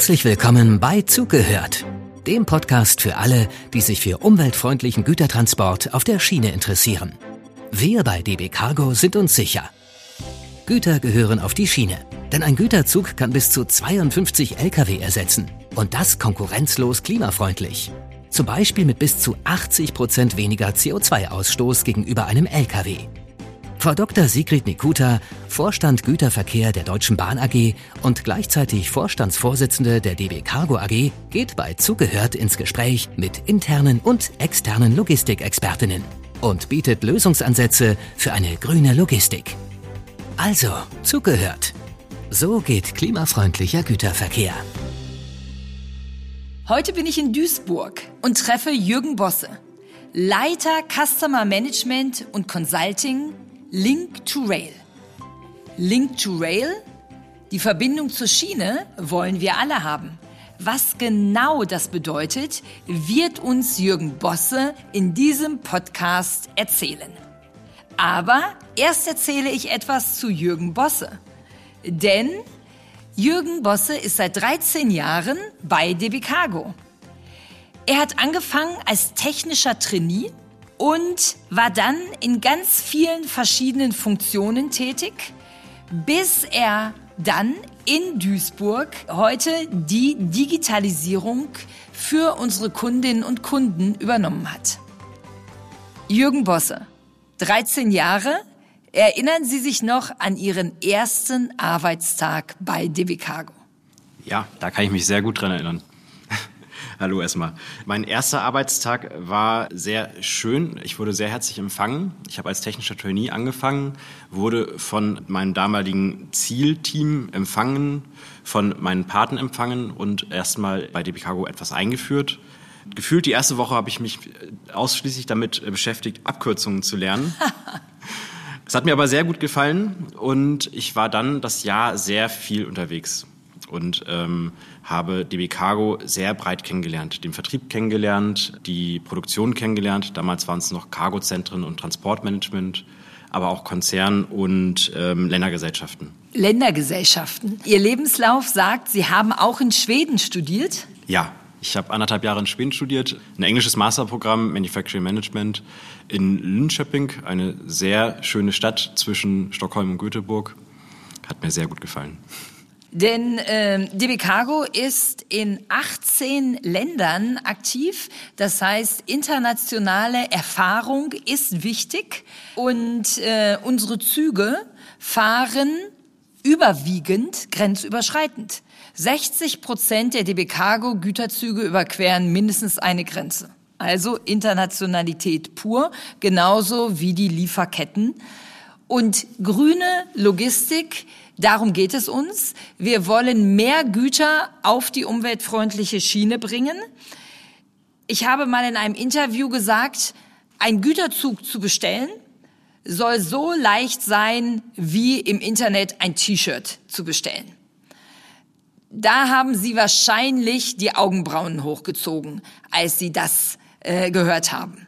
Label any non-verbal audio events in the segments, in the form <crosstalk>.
Herzlich willkommen bei Zugehört, dem Podcast für alle, die sich für umweltfreundlichen Gütertransport auf der Schiene interessieren. Wir bei DB Cargo sind uns sicher. Güter gehören auf die Schiene, denn ein Güterzug kann bis zu 52 Lkw ersetzen und das konkurrenzlos klimafreundlich. Zum Beispiel mit bis zu 80 Prozent weniger CO2-Ausstoß gegenüber einem Lkw. Frau Dr. Sigrid Nikuta, Vorstand Güterverkehr der Deutschen Bahn AG und gleichzeitig Vorstandsvorsitzende der DB Cargo AG, geht bei Zugehört ins Gespräch mit internen und externen Logistikexpertinnen und bietet Lösungsansätze für eine grüne Logistik. Also, zugehört. So geht klimafreundlicher Güterverkehr. Heute bin ich in Duisburg und treffe Jürgen Bosse, Leiter Customer Management und Consulting Link to Rail. Link to Rail? Die Verbindung zur Schiene wollen wir alle haben. Was genau das bedeutet, wird uns Jürgen Bosse in diesem Podcast erzählen. Aber erst erzähle ich etwas zu Jürgen Bosse. Denn Jürgen Bosse ist seit 13 Jahren bei DB Cargo. Er hat angefangen als technischer Trainee und war dann in ganz vielen verschiedenen Funktionen tätig, bis er dann in Duisburg heute die Digitalisierung für unsere Kundinnen und Kunden übernommen hat. Jürgen Bosse, 13 Jahre. Erinnern Sie sich noch an Ihren ersten Arbeitstag bei DB Cargo? Ja, da kann ich mich sehr gut dran erinnern. Hallo erstmal. Mein erster Arbeitstag war sehr schön. Ich wurde sehr herzlich empfangen. Ich habe als technischer Trainee angefangen, wurde von meinem damaligen Zielteam empfangen, von meinen Paten empfangen und erstmal bei DB Cargo etwas eingeführt. Gefühlt die erste Woche habe ich mich ausschließlich damit beschäftigt, Abkürzungen zu lernen. <laughs> Es hat mir aber sehr gut gefallen und ich war dann das Jahr sehr viel unterwegs und ähm, habe DB Cargo sehr breit kennengelernt, den Vertrieb kennengelernt, die Produktion kennengelernt. Damals waren es noch Cargozentren und Transportmanagement, aber auch Konzern und ähm, Ländergesellschaften. Ländergesellschaften. Ihr Lebenslauf sagt, Sie haben auch in Schweden studiert? Ja, ich habe anderthalb Jahre in Schweden studiert, ein englisches Masterprogramm Manufacturing Management in Linköping, eine sehr schöne Stadt zwischen Stockholm und Göteborg. Hat mir sehr gut gefallen. Denn äh, DB Cargo ist in 18 Ländern aktiv. Das heißt, internationale Erfahrung ist wichtig und äh, unsere Züge fahren überwiegend grenzüberschreitend. 60 Prozent der DB Cargo Güterzüge überqueren mindestens eine Grenze. Also Internationalität pur, genauso wie die Lieferketten. Und grüne Logistik Darum geht es uns. Wir wollen mehr Güter auf die umweltfreundliche Schiene bringen. Ich habe mal in einem Interview gesagt, ein Güterzug zu bestellen soll so leicht sein, wie im Internet ein T-Shirt zu bestellen. Da haben Sie wahrscheinlich die Augenbrauen hochgezogen, als Sie das äh, gehört haben.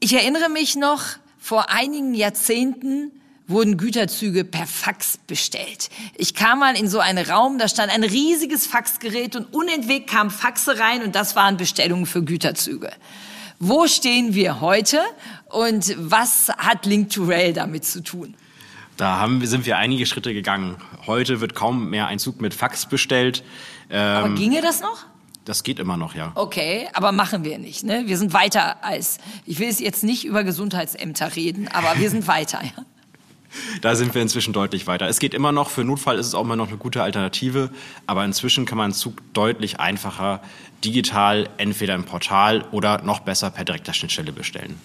Ich erinnere mich noch, vor einigen Jahrzehnten wurden Güterzüge per Fax bestellt. Ich kam mal in so einen Raum, da stand ein riesiges Faxgerät und unentwegt kamen Faxe rein und das waren Bestellungen für Güterzüge. Wo stehen wir heute und was hat Link to Rail damit zu tun? Da haben, sind wir einige Schritte gegangen. Heute wird kaum mehr ein Zug mit Fax bestellt. Ähm, aber ginge das noch? Das geht immer noch, ja. Okay, aber machen wir nicht. Ne? Wir sind weiter als, ich will jetzt nicht über Gesundheitsämter reden, aber wir sind weiter. Ja? Da sind wir inzwischen deutlich weiter. Es geht immer noch, für Notfall ist es auch immer noch eine gute Alternative, aber inzwischen kann man Zug deutlich einfacher digital entweder im Portal oder noch besser per direkter Schnittstelle bestellen.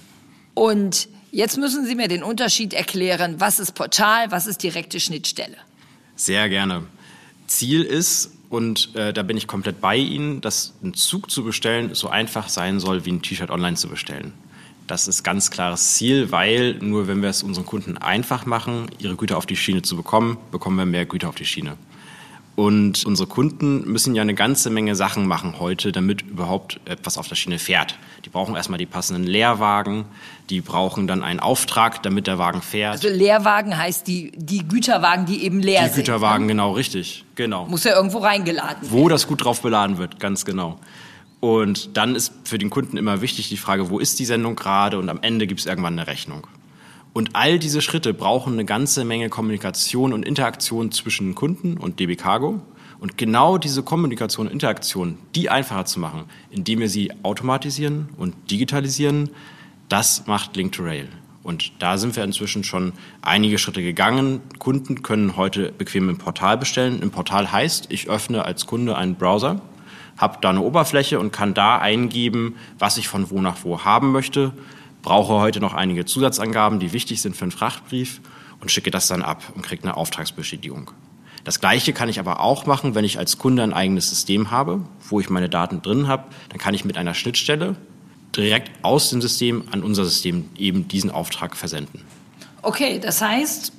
Und jetzt müssen Sie mir den Unterschied erklären, was ist Portal, was ist direkte Schnittstelle? Sehr gerne. Ziel ist, und äh, da bin ich komplett bei Ihnen, dass ein Zug zu bestellen so einfach sein soll, wie ein T-Shirt online zu bestellen. Das ist ganz klares Ziel, weil nur wenn wir es unseren Kunden einfach machen, ihre Güter auf die Schiene zu bekommen, bekommen wir mehr Güter auf die Schiene. Und unsere Kunden müssen ja eine ganze Menge Sachen machen heute, damit überhaupt etwas auf der Schiene fährt. Die brauchen erstmal die passenden Leerwagen, die brauchen dann einen Auftrag, damit der Wagen fährt. Also Leerwagen heißt die, die Güterwagen, die eben leer sind. Die Güterwagen, ne? genau, richtig. Genau. Muss ja irgendwo reingeladen werden. Wo das gut drauf beladen wird, ganz genau. Und dann ist für den Kunden immer wichtig die Frage, wo ist die Sendung gerade? Und am Ende gibt es irgendwann eine Rechnung. Und all diese Schritte brauchen eine ganze Menge Kommunikation und Interaktion zwischen Kunden und DB Cargo. Und genau diese Kommunikation und Interaktion, die einfacher zu machen, indem wir sie automatisieren und digitalisieren, das macht Link to Rail. Und da sind wir inzwischen schon einige Schritte gegangen. Kunden können heute bequem im Portal bestellen. Im Portal heißt, ich öffne als Kunde einen Browser, habe da eine Oberfläche und kann da eingeben, was ich von wo nach wo haben möchte brauche heute noch einige Zusatzangaben, die wichtig sind für einen Frachtbrief und schicke das dann ab und kriege eine Auftragsbestätigung. Das Gleiche kann ich aber auch machen, wenn ich als Kunde ein eigenes System habe, wo ich meine Daten drin habe. Dann kann ich mit einer Schnittstelle direkt aus dem System an unser System eben diesen Auftrag versenden. Okay, das heißt,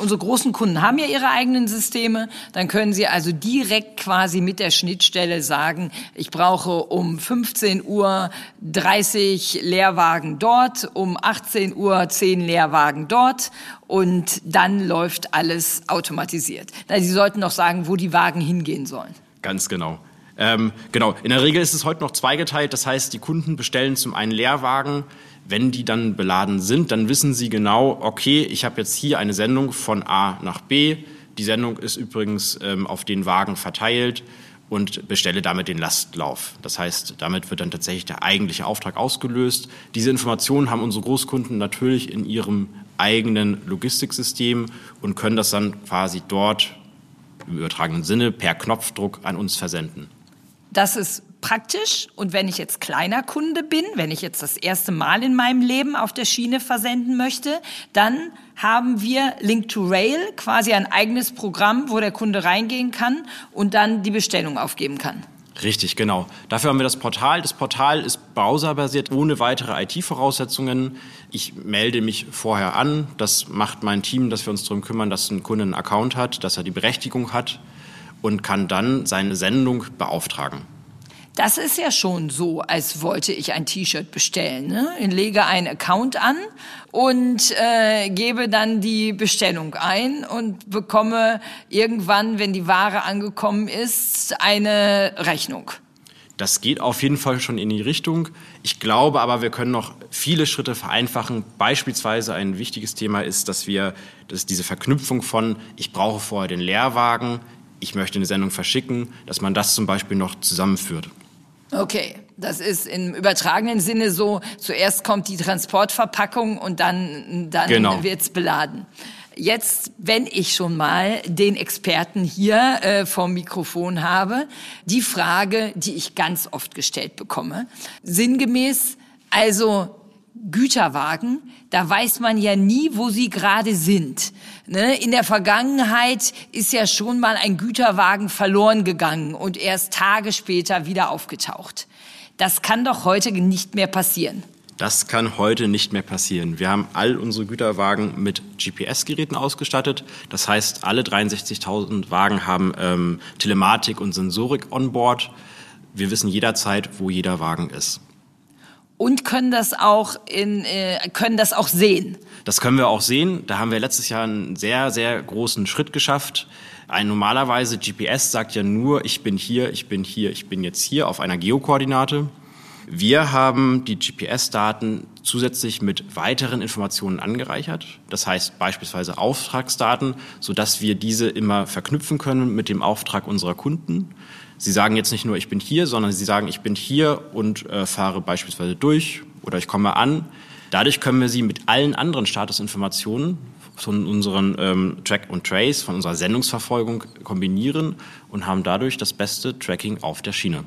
Unsere großen Kunden haben ja ihre eigenen Systeme. Dann können sie also direkt quasi mit der Schnittstelle sagen, ich brauche um 15 Uhr 30 Leerwagen dort, um 18 Uhr 10 Leerwagen dort und dann läuft alles automatisiert. Sie sollten noch sagen, wo die Wagen hingehen sollen. Ganz genau. Ähm, genau. In der Regel ist es heute noch zweigeteilt. Das heißt, die Kunden bestellen zum einen Leerwagen, wenn die dann beladen sind, dann wissen sie genau, okay, ich habe jetzt hier eine Sendung von A nach B. Die Sendung ist übrigens ähm, auf den Wagen verteilt und bestelle damit den Lastlauf. Das heißt, damit wird dann tatsächlich der eigentliche Auftrag ausgelöst. Diese Informationen haben unsere Großkunden natürlich in ihrem eigenen Logistiksystem und können das dann quasi dort im übertragenen Sinne per Knopfdruck an uns versenden. Das ist praktisch. Und wenn ich jetzt kleiner Kunde bin, wenn ich jetzt das erste Mal in meinem Leben auf der Schiene versenden möchte, dann haben wir Link to Rail, quasi ein eigenes Programm, wo der Kunde reingehen kann und dann die Bestellung aufgeben kann. Richtig, genau. Dafür haben wir das Portal. Das Portal ist browserbasiert, ohne weitere IT-Voraussetzungen. Ich melde mich vorher an. Das macht mein Team, dass wir uns darum kümmern, dass ein Kunde einen Account hat, dass er die Berechtigung hat und kann dann seine Sendung beauftragen. Das ist ja schon so, als wollte ich ein T-Shirt bestellen. Ne? Ich lege einen Account an und äh, gebe dann die Bestellung ein und bekomme irgendwann, wenn die Ware angekommen ist, eine Rechnung. Das geht auf jeden Fall schon in die Richtung. Ich glaube aber, wir können noch viele Schritte vereinfachen. Beispielsweise ein wichtiges Thema ist, dass wir, dass diese Verknüpfung von, ich brauche vorher den Leerwagen, ich möchte eine Sendung verschicken, dass man das zum Beispiel noch zusammenführt. Okay, das ist im übertragenen Sinne so, zuerst kommt die Transportverpackung und dann, dann genau. wird's beladen. Jetzt, wenn ich schon mal den Experten hier äh, vom Mikrofon habe, die Frage, die ich ganz oft gestellt bekomme, sinngemäß, also Güterwagen, da weiß man ja nie, wo sie gerade sind. Ne? In der Vergangenheit ist ja schon mal ein Güterwagen verloren gegangen und erst Tage später wieder aufgetaucht. Das kann doch heute nicht mehr passieren. Das kann heute nicht mehr passieren. Wir haben all unsere Güterwagen mit GPS-Geräten ausgestattet. Das heißt, alle 63.000 Wagen haben ähm, Telematik und Sensorik on board. Wir wissen jederzeit, wo jeder Wagen ist und können das auch in äh, können das auch sehen. Das können wir auch sehen. Da haben wir letztes Jahr einen sehr sehr großen Schritt geschafft. Ein normalerweise GPS sagt ja nur, ich bin hier, ich bin hier, ich bin jetzt hier auf einer Geokoordinate. Wir haben die GPS-Daten zusätzlich mit weiteren Informationen angereichert. Das heißt beispielsweise Auftragsdaten, sodass wir diese immer verknüpfen können mit dem Auftrag unserer Kunden. Sie sagen jetzt nicht nur, ich bin hier, sondern Sie sagen, ich bin hier und äh, fahre beispielsweise durch oder ich komme an. Dadurch können wir Sie mit allen anderen Statusinformationen von unseren ähm, Track und Trace, von unserer Sendungsverfolgung kombinieren und haben dadurch das beste Tracking auf der Schiene.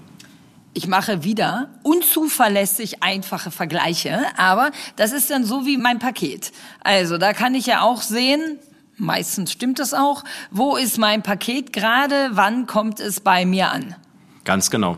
Ich mache wieder unzuverlässig einfache Vergleiche, aber das ist dann so wie mein Paket. Also da kann ich ja auch sehen, Meistens stimmt es auch. Wo ist mein Paket gerade? Wann kommt es bei mir an? Ganz genau.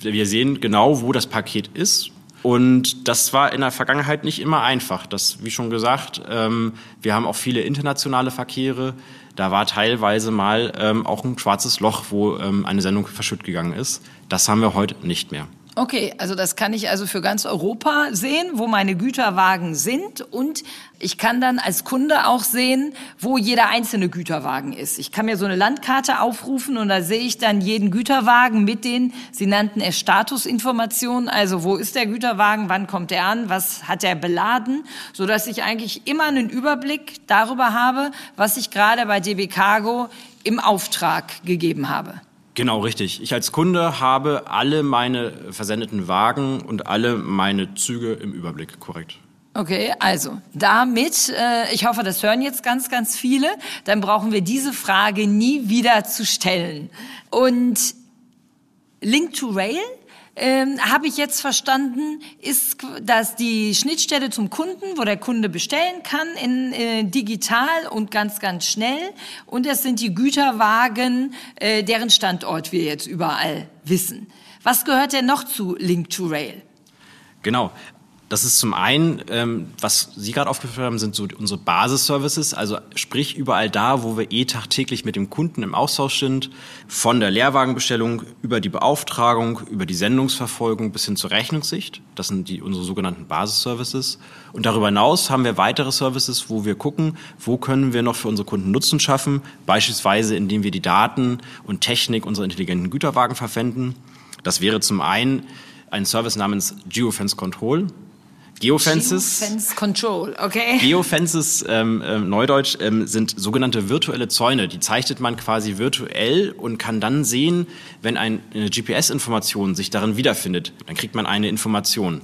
Wir sehen genau, wo das Paket ist. Und das war in der Vergangenheit nicht immer einfach. Das, wie schon gesagt, ähm, wir haben auch viele internationale Verkehre. Da war teilweise mal ähm, auch ein schwarzes Loch, wo ähm, eine Sendung verschütt gegangen ist. Das haben wir heute nicht mehr. Okay, also das kann ich also für ganz Europa sehen, wo meine Güterwagen sind. Und ich kann dann als Kunde auch sehen, wo jeder einzelne Güterwagen ist. Ich kann mir so eine Landkarte aufrufen und da sehe ich dann jeden Güterwagen mit den, Sie nannten es Statusinformationen, also wo ist der Güterwagen, wann kommt er an, was hat er beladen, so dass ich eigentlich immer einen Überblick darüber habe, was ich gerade bei DB Cargo im Auftrag gegeben habe. Genau, richtig. Ich als Kunde habe alle meine versendeten Wagen und alle meine Züge im Überblick, korrekt. Okay, also damit, äh, ich hoffe, das hören jetzt ganz, ganz viele, dann brauchen wir diese Frage nie wieder zu stellen. Und Link to Rail ähm, habe ich jetzt verstanden, ist dass die Schnittstelle zum Kunden, wo der Kunde bestellen kann, in äh, digital und ganz, ganz schnell. Und es sind die Güterwagen, äh, deren Standort wir jetzt überall wissen. Was gehört denn noch zu Link to Rail? Genau. Das ist zum einen, ähm, was Sie gerade aufgeführt haben, sind so unsere Basisservices, also sprich überall da, wo wir eh tagtäglich mit dem Kunden im Austausch sind, von der Leerwagenbestellung über die Beauftragung, über die Sendungsverfolgung bis hin zur Rechnungssicht. Das sind die unsere sogenannten Basisservices. Und darüber hinaus haben wir weitere Services, wo wir gucken, wo können wir noch für unsere Kunden Nutzen schaffen, beispielsweise indem wir die Daten und Technik unserer intelligenten Güterwagen verwenden. Das wäre zum einen ein Service namens Geofence Control. Geofences. Geofence Control, okay. Geofences, ähm, äh, Neudeutsch, ähm, sind sogenannte virtuelle Zäune. Die zeichnet man quasi virtuell und kann dann sehen, wenn ein, eine GPS-Information sich darin wiederfindet, dann kriegt man eine Information.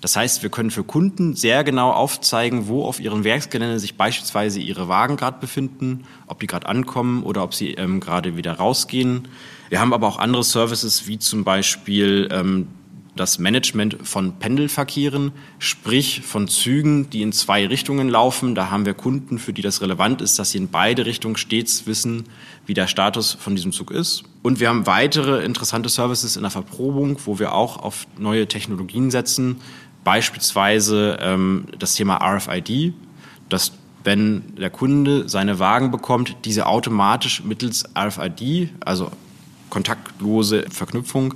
Das heißt, wir können für Kunden sehr genau aufzeigen, wo auf ihrem Werksgelände sich beispielsweise ihre Wagen gerade befinden, ob die gerade ankommen oder ob sie ähm, gerade wieder rausgehen. Wir haben aber auch andere Services, wie zum Beispiel ähm, das Management von Pendelverkehren, sprich von Zügen, die in zwei Richtungen laufen. Da haben wir Kunden, für die das relevant ist, dass sie in beide Richtungen stets wissen, wie der Status von diesem Zug ist. Und wir haben weitere interessante Services in der Verprobung, wo wir auch auf neue Technologien setzen, beispielsweise ähm, das Thema RFID, dass wenn der Kunde seine Wagen bekommt, diese automatisch mittels RFID, also kontaktlose Verknüpfung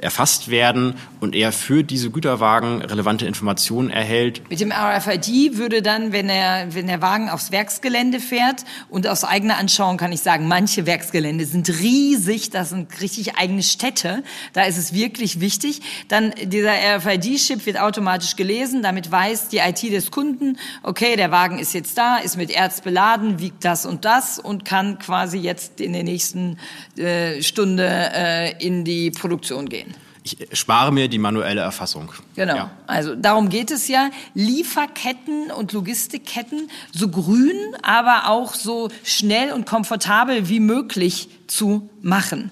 erfasst werden und er für diese Güterwagen relevante Informationen erhält. Mit dem RFID würde dann, wenn er, wenn der Wagen aufs Werksgelände fährt und aus eigener Anschauung kann ich sagen, manche Werksgelände sind riesig, das sind richtig eigene Städte, da ist es wirklich wichtig, dann dieser RFID-Chip wird automatisch gelesen, damit weiß die IT des Kunden, okay, der Wagen ist jetzt da, ist mit Erz beladen, wiegt das und das und kann quasi jetzt in den nächsten äh, Stunde äh, in die Produktion gehen. Ich spare mir die manuelle Erfassung. Genau. Ja. Also darum geht es ja, Lieferketten und Logistikketten so grün, aber auch so schnell und komfortabel wie möglich zu machen.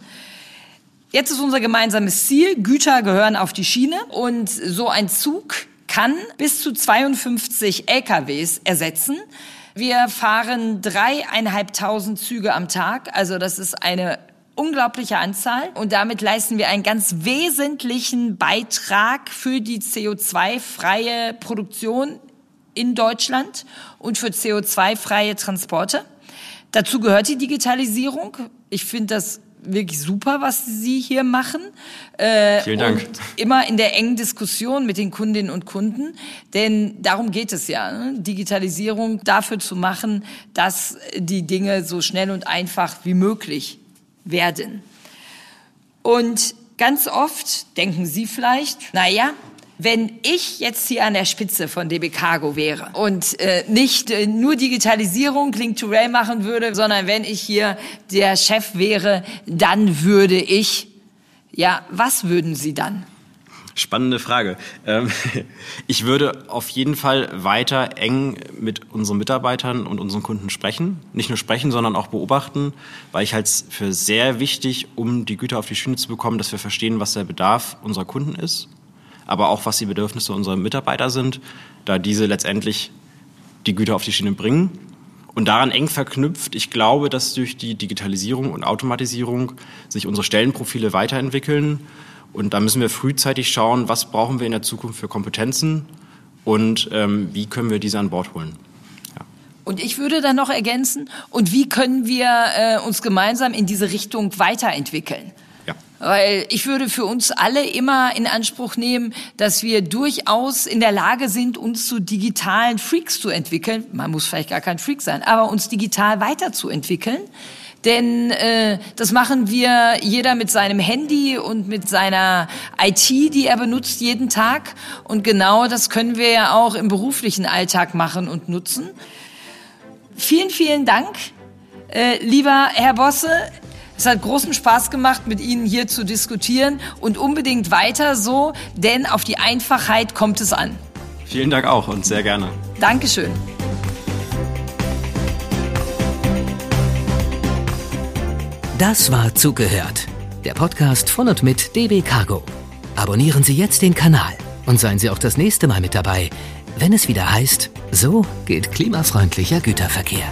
Jetzt ist unser gemeinsames Ziel, Güter gehören auf die Schiene und so ein Zug kann bis zu 52 LKWs ersetzen. Wir fahren dreieinhalbtausend Züge am Tag, also das ist eine unglaubliche Anzahl und damit leisten wir einen ganz wesentlichen Beitrag für die CO2-freie Produktion in Deutschland und für CO2-freie Transporte. Dazu gehört die Digitalisierung. Ich finde das wirklich super, was Sie hier machen. Äh, Vielen Dank. Immer in der engen Diskussion mit den Kundinnen und Kunden, denn darum geht es ja, ne? Digitalisierung dafür zu machen, dass die Dinge so schnell und einfach wie möglich werden. Und ganz oft denken Sie vielleicht, naja, wenn ich jetzt hier an der Spitze von DB Cargo wäre und äh, nicht äh, nur Digitalisierung Link to Rail machen würde, sondern wenn ich hier der Chef wäre, dann würde ich, ja, was würden Sie dann? Spannende Frage. Ähm, <laughs> ich würde auf jeden Fall weiter eng mit unseren Mitarbeitern und unseren Kunden sprechen. Nicht nur sprechen, sondern auch beobachten, weil ich halt für sehr wichtig, um die Güter auf die Schiene zu bekommen, dass wir verstehen, was der Bedarf unserer Kunden ist, aber auch was die Bedürfnisse unserer Mitarbeiter sind, da diese letztendlich die Güter auf die Schiene bringen. Und daran eng verknüpft, ich glaube, dass durch die Digitalisierung und Automatisierung sich unsere Stellenprofile weiterentwickeln Und da müssen wir frühzeitig schauen, was brauchen wir in der Zukunft für Kompetenzen und ähm, wie können wir diese an Bord holen. Und ich würde dann noch ergänzen, und wie können wir äh, uns gemeinsam in diese Richtung weiterentwickeln? Ja. Weil ich würde für uns alle immer in Anspruch nehmen, dass wir durchaus in der Lage sind, uns zu digitalen Freaks zu entwickeln. Man muss vielleicht gar kein Freak sein, aber uns digital weiterzuentwickeln. Denn äh, das machen wir jeder mit seinem Handy und mit seiner IT, die er benutzt jeden Tag. Und genau das können wir ja auch im beruflichen Alltag machen und nutzen. Vielen, vielen Dank, äh, lieber Herr Bosse. Es hat großen Spaß gemacht, mit Ihnen hier zu diskutieren und unbedingt weiter so, denn auf die Einfachheit kommt es an. Vielen Dank auch und sehr gerne. Dankeschön. Das war Zugehört, der Podcast von und mit DB Cargo. Abonnieren Sie jetzt den Kanal und seien Sie auch das nächste Mal mit dabei, wenn es wieder heißt, so geht klimafreundlicher Güterverkehr.